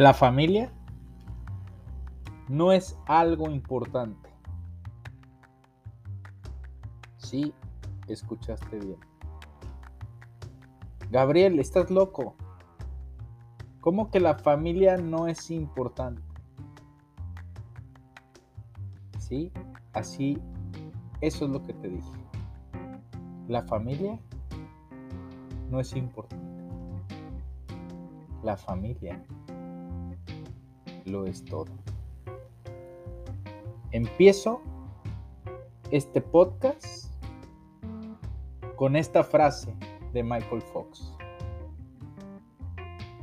La familia no es algo importante. Sí, escuchaste bien. Gabriel, estás loco. ¿Cómo que la familia no es importante? Sí, así, eso es lo que te dije. La familia no es importante. La familia lo es todo. Empiezo este podcast con esta frase de Michael Fox.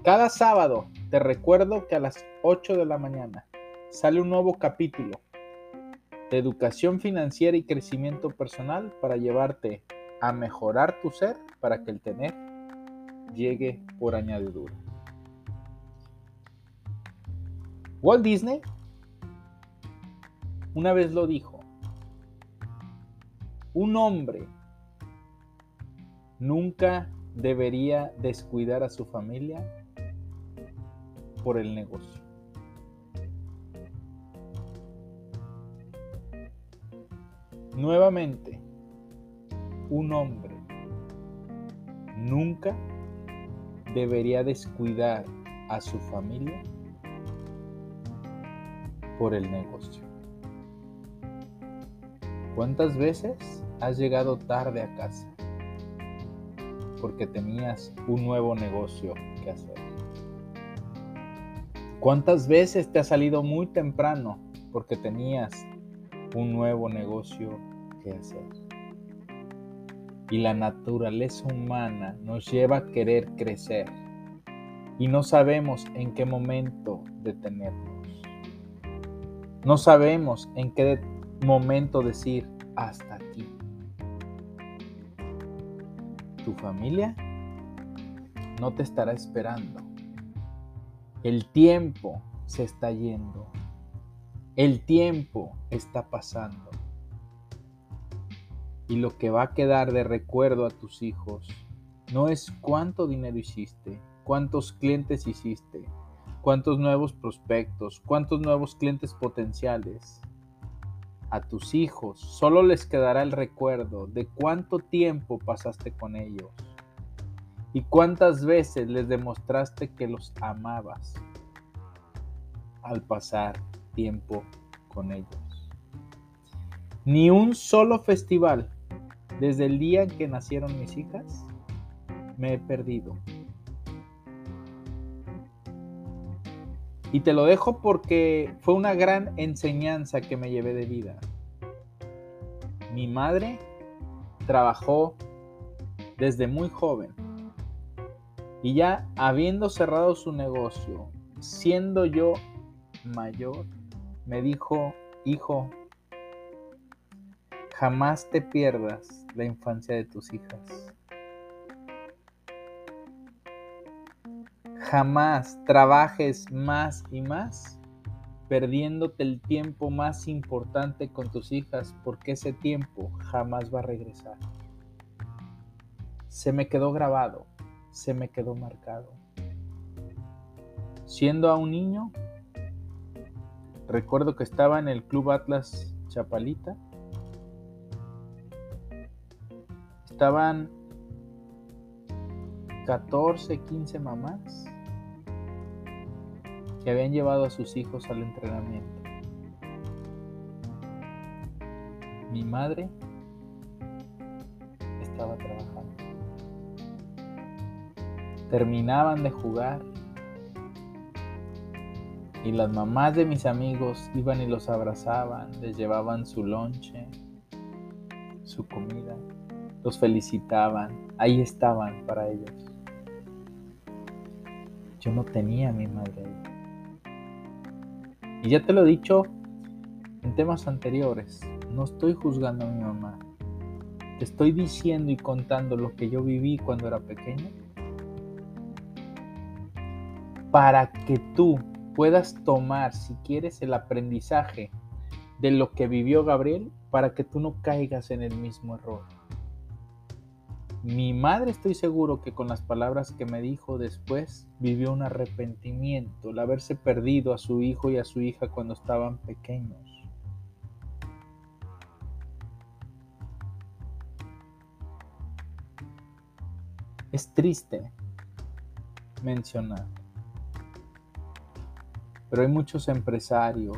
Cada sábado te recuerdo que a las 8 de la mañana sale un nuevo capítulo de educación financiera y crecimiento personal para llevarte a mejorar tu ser para que el tener llegue por añadidura. Walt Disney una vez lo dijo, un hombre nunca debería descuidar a su familia por el negocio. Nuevamente, un hombre nunca debería descuidar a su familia por el negocio. ¿Cuántas veces has llegado tarde a casa porque tenías un nuevo negocio que hacer? ¿Cuántas veces te has salido muy temprano porque tenías un nuevo negocio que hacer? Y la naturaleza humana nos lleva a querer crecer y no sabemos en qué momento detenernos. No sabemos en qué momento decir hasta aquí. Tu familia no te estará esperando. El tiempo se está yendo. El tiempo está pasando. Y lo que va a quedar de recuerdo a tus hijos no es cuánto dinero hiciste, cuántos clientes hiciste, cuántos nuevos prospectos, cuántos nuevos clientes potenciales. A tus hijos solo les quedará el recuerdo de cuánto tiempo pasaste con ellos y cuántas veces les demostraste que los amabas al pasar tiempo con ellos. Ni un solo festival desde el día en que nacieron mis hijas me he perdido. Y te lo dejo porque fue una gran enseñanza que me llevé de vida. Mi madre trabajó desde muy joven y ya habiendo cerrado su negocio, siendo yo mayor, me dijo, hijo, jamás te pierdas la infancia de tus hijas. Jamás trabajes más y más perdiéndote el tiempo más importante con tus hijas porque ese tiempo jamás va a regresar. Se me quedó grabado, se me quedó marcado. Siendo a un niño, recuerdo que estaba en el Club Atlas Chapalita. Estaban 14, 15 mamás que habían llevado a sus hijos al entrenamiento. Mi madre estaba trabajando. Terminaban de jugar y las mamás de mis amigos iban y los abrazaban, les llevaban su lonche, su comida, los felicitaban, ahí estaban para ellos. yo no tenía a mi madre. Y ya te lo he dicho en temas anteriores, no estoy juzgando a mi mamá. Te estoy diciendo y contando lo que yo viví cuando era pequeño para que tú puedas tomar, si quieres, el aprendizaje de lo que vivió Gabriel, para que tú no caigas en el mismo error. Mi madre estoy seguro que con las palabras que me dijo después vivió un arrepentimiento, el haberse perdido a su hijo y a su hija cuando estaban pequeños. Es triste mencionar, pero hay muchos empresarios,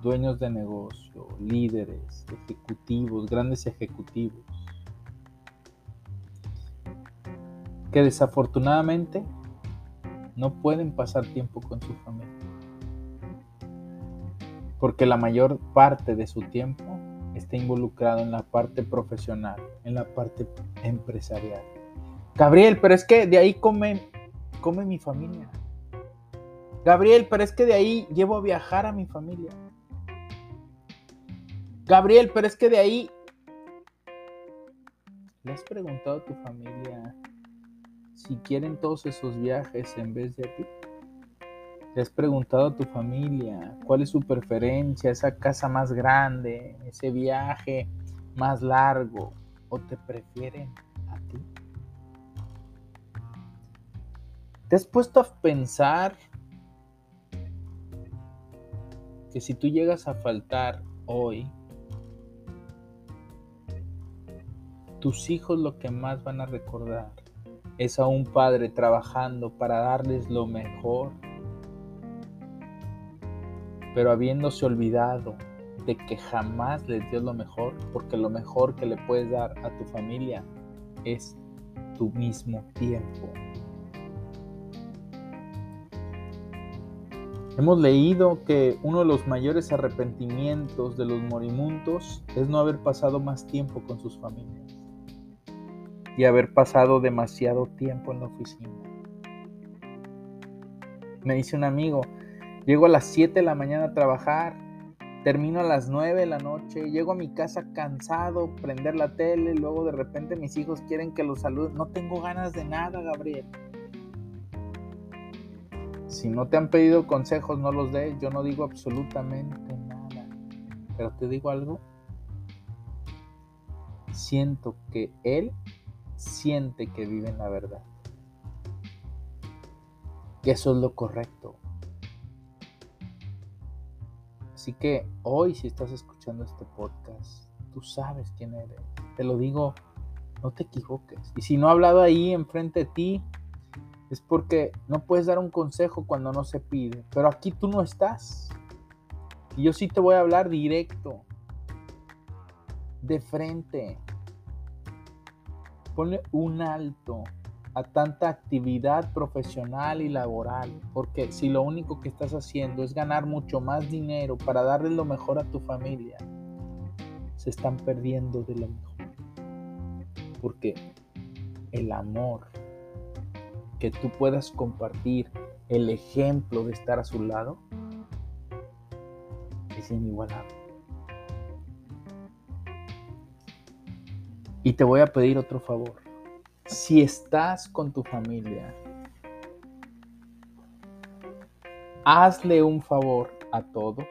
dueños de negocio, líderes, ejecutivos, grandes ejecutivos, que desafortunadamente no pueden pasar tiempo con su familia. Porque la mayor parte de su tiempo está involucrado en la parte profesional, en la parte empresarial. Gabriel, pero es que de ahí come, come mi familia. Gabriel, pero es que de ahí llevo a viajar a mi familia. Gabriel, pero es que de ahí... ¿Le has preguntado a tu familia si quieren todos esos viajes en vez de ti? ¿Le has preguntado a tu familia cuál es su preferencia, esa casa más grande, ese viaje más largo? ¿O te prefieren a ti? ¿Te has puesto a pensar que si tú llegas a faltar hoy, tus hijos lo que más van a recordar es a un padre trabajando para darles lo mejor, pero habiéndose olvidado de que jamás les dio lo mejor, porque lo mejor que le puedes dar a tu familia es tu mismo tiempo. Hemos leído que uno de los mayores arrepentimientos de los morimuntos es no haber pasado más tiempo con sus familias y haber pasado demasiado tiempo en la oficina. Me dice un amigo, llego a las 7 de la mañana a trabajar, termino a las 9 de la noche, llego a mi casa cansado, prender la tele, luego de repente mis hijos quieren que los salude. No tengo ganas de nada, Gabriel. Si no te han pedido consejos, no los des. Yo no digo absolutamente nada. Pero te digo algo. Siento que Él siente que vive en la verdad. Que eso es lo correcto. Así que hoy si estás escuchando este podcast, tú sabes quién eres. Te lo digo, no te equivoques. Y si no ha hablado ahí enfrente de ti, es porque no puedes dar un consejo cuando no se pide. Pero aquí tú no estás. Y yo sí te voy a hablar directo. De frente. Ponle un alto a tanta actividad profesional y laboral. Porque si lo único que estás haciendo es ganar mucho más dinero para darle lo mejor a tu familia, se están perdiendo de lo mejor. Porque el amor que tú puedas compartir el ejemplo de estar a su lado es inigualable. Y te voy a pedir otro favor. Si estás con tu familia, hazle un favor a todos.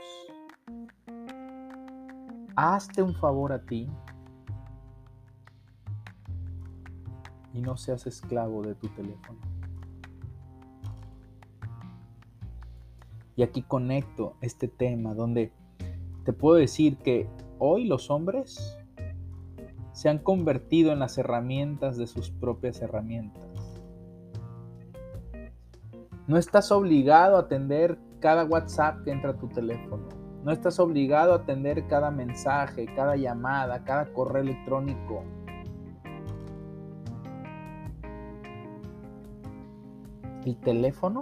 Hazte un favor a ti y no seas esclavo de tu teléfono. Y aquí conecto este tema donde te puedo decir que hoy los hombres se han convertido en las herramientas de sus propias herramientas. No estás obligado a atender cada WhatsApp que entra a tu teléfono. No estás obligado a atender cada mensaje, cada llamada, cada correo electrónico. El teléfono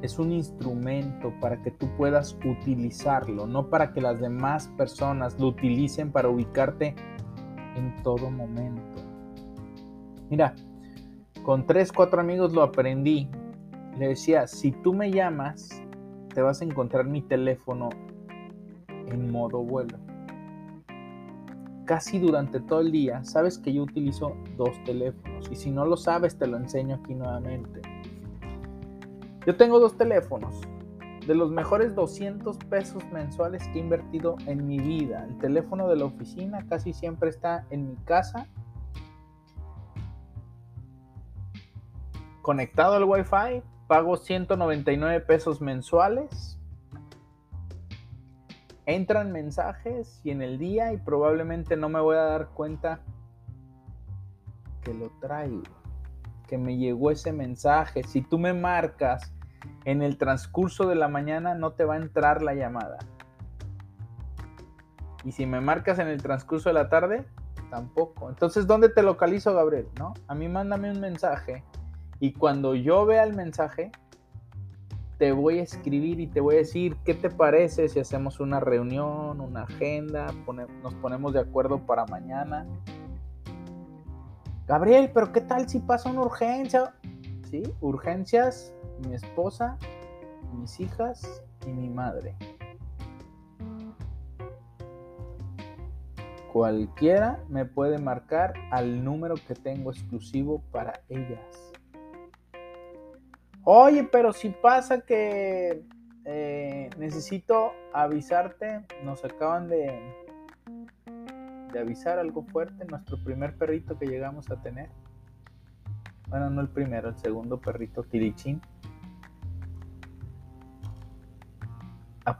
es un instrumento para que tú puedas utilizarlo, no para que las demás personas lo utilicen para ubicarte en todo momento. Mira, con tres, cuatro amigos lo aprendí le decía, si tú me llamas, te vas a encontrar mi teléfono en modo vuelo. Casi durante todo el día, sabes que yo utilizo dos teléfonos y si no lo sabes te lo enseño aquí nuevamente. Yo tengo dos teléfonos, de los mejores 200 pesos mensuales que he invertido en mi vida. El teléfono de la oficina casi siempre está en mi casa, conectado al Wi-Fi, pago 199 pesos mensuales. Entran mensajes y en el día y probablemente no me voy a dar cuenta que lo traigo, que me llegó ese mensaje. Si tú me marcas en el transcurso de la mañana no te va a entrar la llamada. Y si me marcas en el transcurso de la tarde, tampoco. Entonces, ¿dónde te localizo, Gabriel? ¿No? A mí mándame un mensaje y cuando yo vea el mensaje, te voy a escribir y te voy a decir qué te parece si hacemos una reunión, una agenda, nos ponemos de acuerdo para mañana. Gabriel, pero ¿qué tal si pasa una urgencia? Sí, urgencias mi esposa, mis hijas y mi madre. Cualquiera me puede marcar al número que tengo exclusivo para ellas. Oye, pero si pasa que eh, necesito avisarte, nos acaban de, de avisar algo fuerte, nuestro primer perrito que llegamos a tener. Bueno, no el primero, el segundo perrito, Kirichín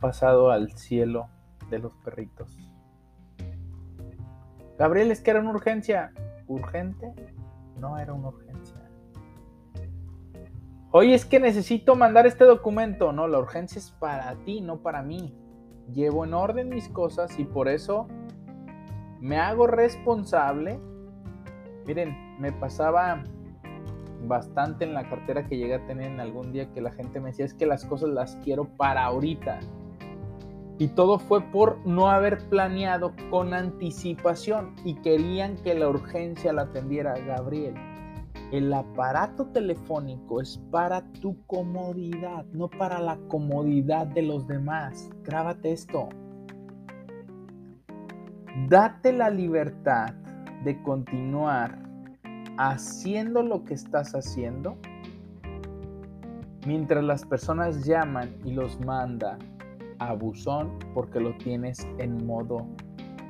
pasado al cielo de los perritos. Gabriel, es que era una urgencia. ¿Urgente? No era una urgencia. Oye, es que necesito mandar este documento. No, la urgencia es para ti, no para mí. Llevo en orden mis cosas y por eso me hago responsable. Miren, me pasaba bastante en la cartera que llegué a tener en algún día que la gente me decía es que las cosas las quiero para ahorita. Y todo fue por no haber planeado con anticipación y querían que la urgencia la atendiera Gabriel. El aparato telefónico es para tu comodidad, no para la comodidad de los demás. Grábate esto. Date la libertad de continuar haciendo lo que estás haciendo, mientras las personas llaman y los manda a buzón porque lo tienes en modo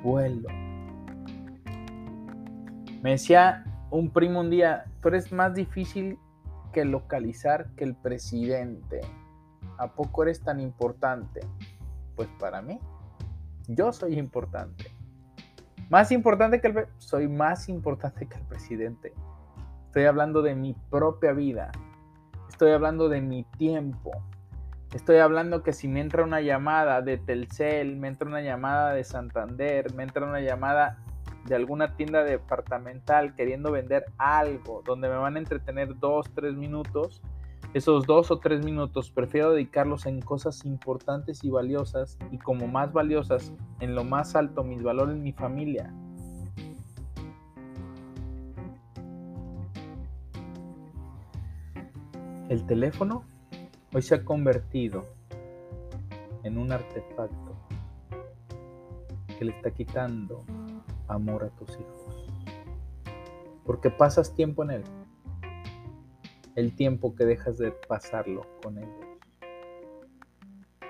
vuelo. Me decía un primo un día, tú eres más difícil que localizar que el presidente. ¿A poco eres tan importante? Pues para mí, yo soy importante. Más importante que el... Soy más importante que el presidente. Estoy hablando de mi propia vida. Estoy hablando de mi tiempo. Estoy hablando que si me entra una llamada de Telcel, me entra una llamada de Santander, me entra una llamada de alguna tienda departamental queriendo vender algo donde me van a entretener dos, tres minutos, esos dos o tres minutos prefiero dedicarlos en cosas importantes y valiosas y como más valiosas, en lo más alto, mis valores, mi familia. El teléfono hoy se ha convertido en un artefacto que le está quitando amor a tus hijos. Porque pasas tiempo en él el tiempo que dejas de pasarlo con ellos.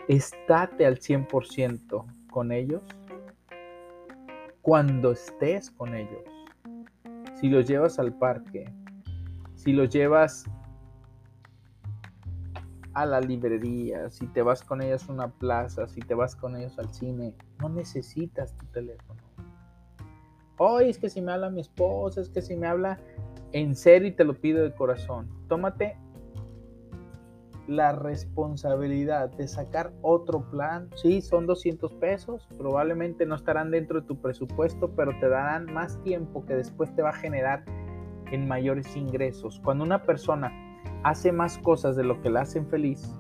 Estate al 100% con ellos cuando estés con ellos. Si los llevas al parque, si los llevas a la librería, si te vas con ellos a una plaza, si te vas con ellos al cine, no necesitas tu teléfono. Hoy es que si me habla mi esposa, es que si me habla en serio y te lo pido de corazón, tómate la responsabilidad de sacar otro plan. Sí, son 200 pesos, probablemente no estarán dentro de tu presupuesto, pero te darán más tiempo que después te va a generar en mayores ingresos. Cuando una persona hace más cosas de lo que la hacen feliz,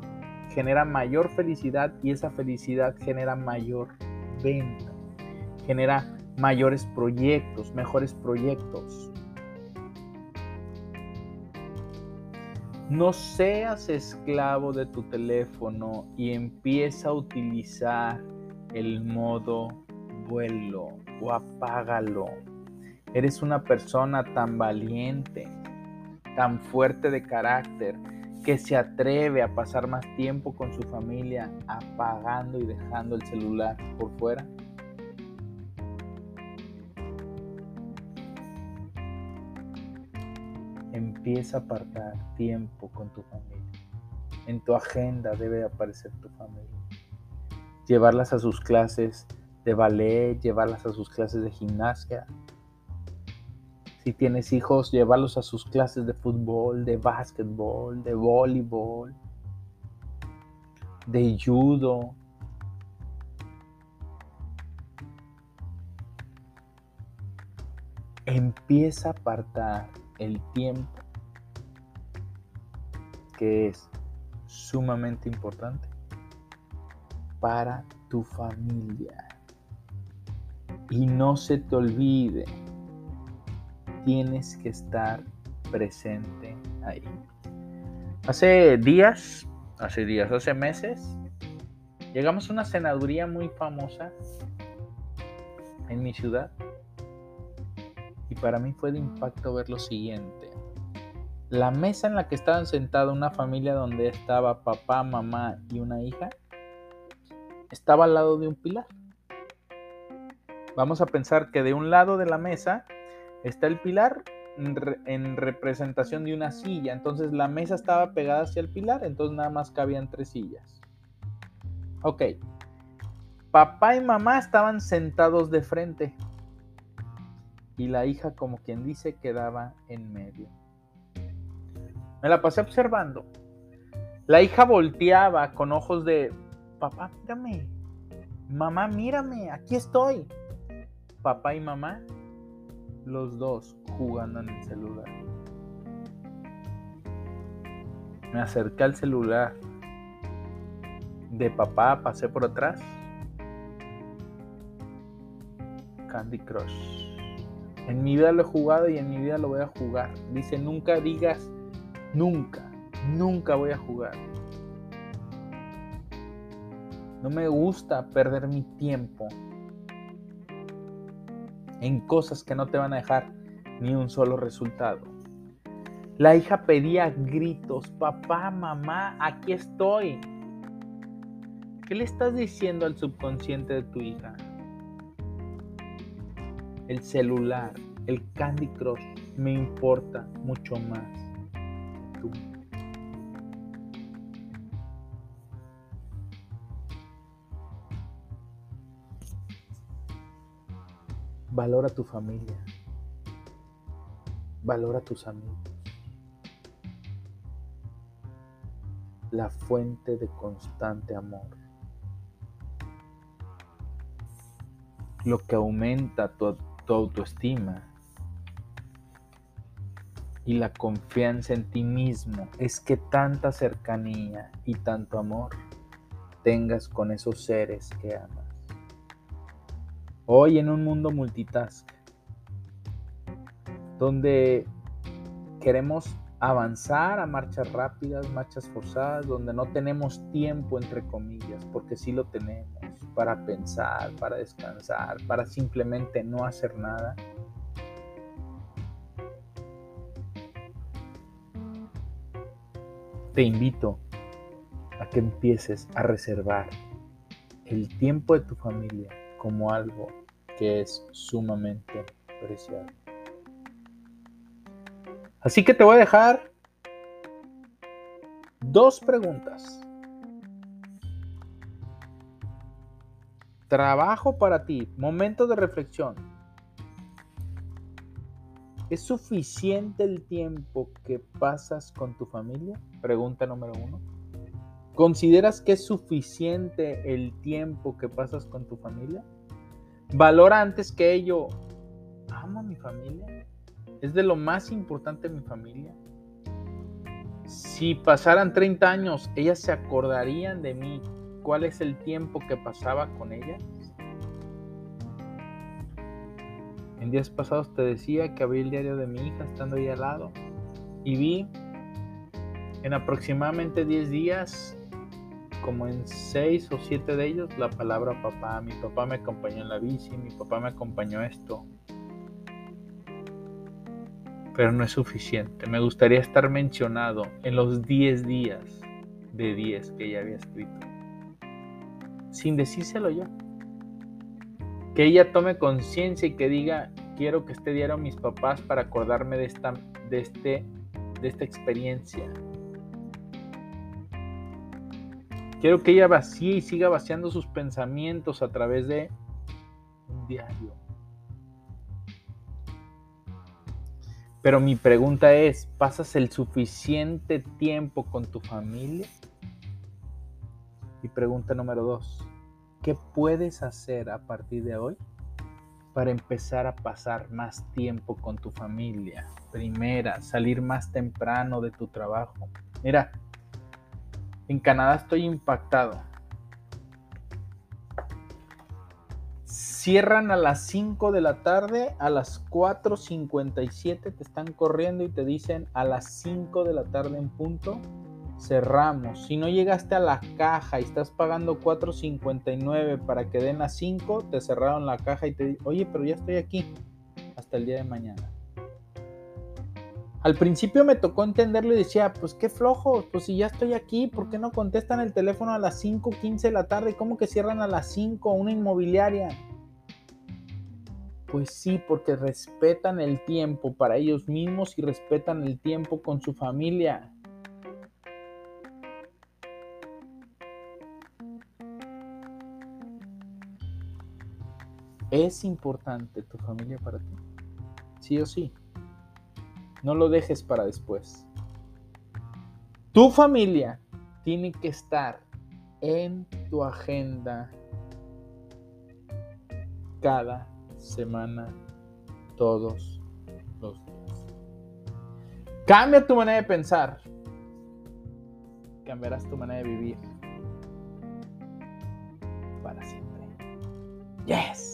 genera mayor felicidad y esa felicidad genera mayor venta, genera mayores proyectos, mejores proyectos. No seas esclavo de tu teléfono y empieza a utilizar el modo vuelo o apágalo. Eres una persona tan valiente, tan fuerte de carácter, que se atreve a pasar más tiempo con su familia apagando y dejando el celular por fuera. Empieza a apartar tiempo con tu familia. En tu agenda debe aparecer tu familia. Llevarlas a sus clases de ballet, llevarlas a sus clases de gimnasia. Si tienes hijos, llevarlos a sus clases de fútbol, de básquetbol, de voleibol, de judo. Empieza a apartar el tiempo que es sumamente importante para tu familia. Y no se te olvide, tienes que estar presente ahí. Hace días, hace días, hace meses, llegamos a una senaduría muy famosa en mi ciudad. Y para mí fue de impacto ver lo siguiente. La mesa en la que estaban sentada una familia donde estaba papá, mamá y una hija, estaba al lado de un pilar. Vamos a pensar que de un lado de la mesa está el pilar en representación de una silla. Entonces la mesa estaba pegada hacia el pilar, entonces nada más cabían tres sillas. Ok. Papá y mamá estaban sentados de frente. Y la hija, como quien dice, quedaba en medio. Me la pasé observando. La hija volteaba con ojos de, papá, mírame. Mamá, mírame, aquí estoy papá y mamá, los dos jugando en el celular. Me acerqué al celular de papá, pasé por atrás. Candy Crush. En mi vida lo he jugado y en mi vida lo voy a jugar. Dice, nunca digas nunca, nunca voy a jugar. No me gusta perder mi tiempo en cosas que no te van a dejar ni un solo resultado. La hija pedía gritos, papá, mamá, aquí estoy. ¿Qué le estás diciendo al subconsciente de tu hija? El celular, el Candy Crush me importa mucho más tú. Valora tu familia. Valora tus amigos. La fuente de constante amor. Lo que aumenta tu, autoestima y la confianza en ti mismo es que tanta cercanía y tanto amor tengas con esos seres que amas. Hoy en un mundo multitask, donde queremos avanzar a marchas rápidas, marchas forzadas, donde no tenemos tiempo, entre comillas, porque sí lo tenemos, para pensar, para descansar, para simplemente no hacer nada. Te invito a que empieces a reservar el tiempo de tu familia como algo que es sumamente preciado. Así que te voy a dejar dos preguntas. Trabajo para ti, momento de reflexión. ¿Es suficiente el tiempo que pasas con tu familia? Pregunta número uno. ¿Consideras que es suficiente el tiempo que pasas con tu familia? Valora antes que ello, amo a mi familia. Es de lo más importante mi familia. Si pasaran 30 años, ellas se acordarían de mí. ¿Cuál es el tiempo que pasaba con ellas? En días pasados te decía que abrí el diario de mi hija estando ahí al lado y vi En aproximadamente 10 días, como en 6 o 7 de ellos, la palabra papá. Mi papá me acompañó en la bici, mi papá me acompañó esto. Pero no es suficiente. Me gustaría estar mencionado en los 10 días de 10 que ella había escrito. Sin decírselo yo. Que ella tome conciencia y que diga, quiero que esté diario a mis papás para acordarme de esta, de este, de esta experiencia. Quiero que ella vacíe y siga vaciando sus pensamientos a través de un diario. Pero mi pregunta es, ¿pasas el suficiente tiempo con tu familia? Y pregunta número dos, ¿qué puedes hacer a partir de hoy para empezar a pasar más tiempo con tu familia? Primera, salir más temprano de tu trabajo. Mira, en Canadá estoy impactado. Cierran a las 5 de la tarde, a las 4.57 te están corriendo y te dicen a las 5 de la tarde en punto, cerramos. Si no llegaste a la caja y estás pagando 4.59 para que den las 5, te cerraron la caja y te dicen, oye, pero ya estoy aquí hasta el día de mañana. Al principio me tocó entenderlo y decía, pues qué flojo, pues si ya estoy aquí, ¿por qué no contestan el teléfono a las 5.15 de la tarde? ¿Cómo que cierran a las 5 una inmobiliaria? Pues sí, porque respetan el tiempo para ellos mismos y respetan el tiempo con su familia. ¿Es importante tu familia para ti? Sí o sí. No lo dejes para después. Tu familia tiene que estar en tu agenda cada semana, todos los días. Cambia tu manera de pensar. Cambiarás tu manera de vivir para siempre. Yes.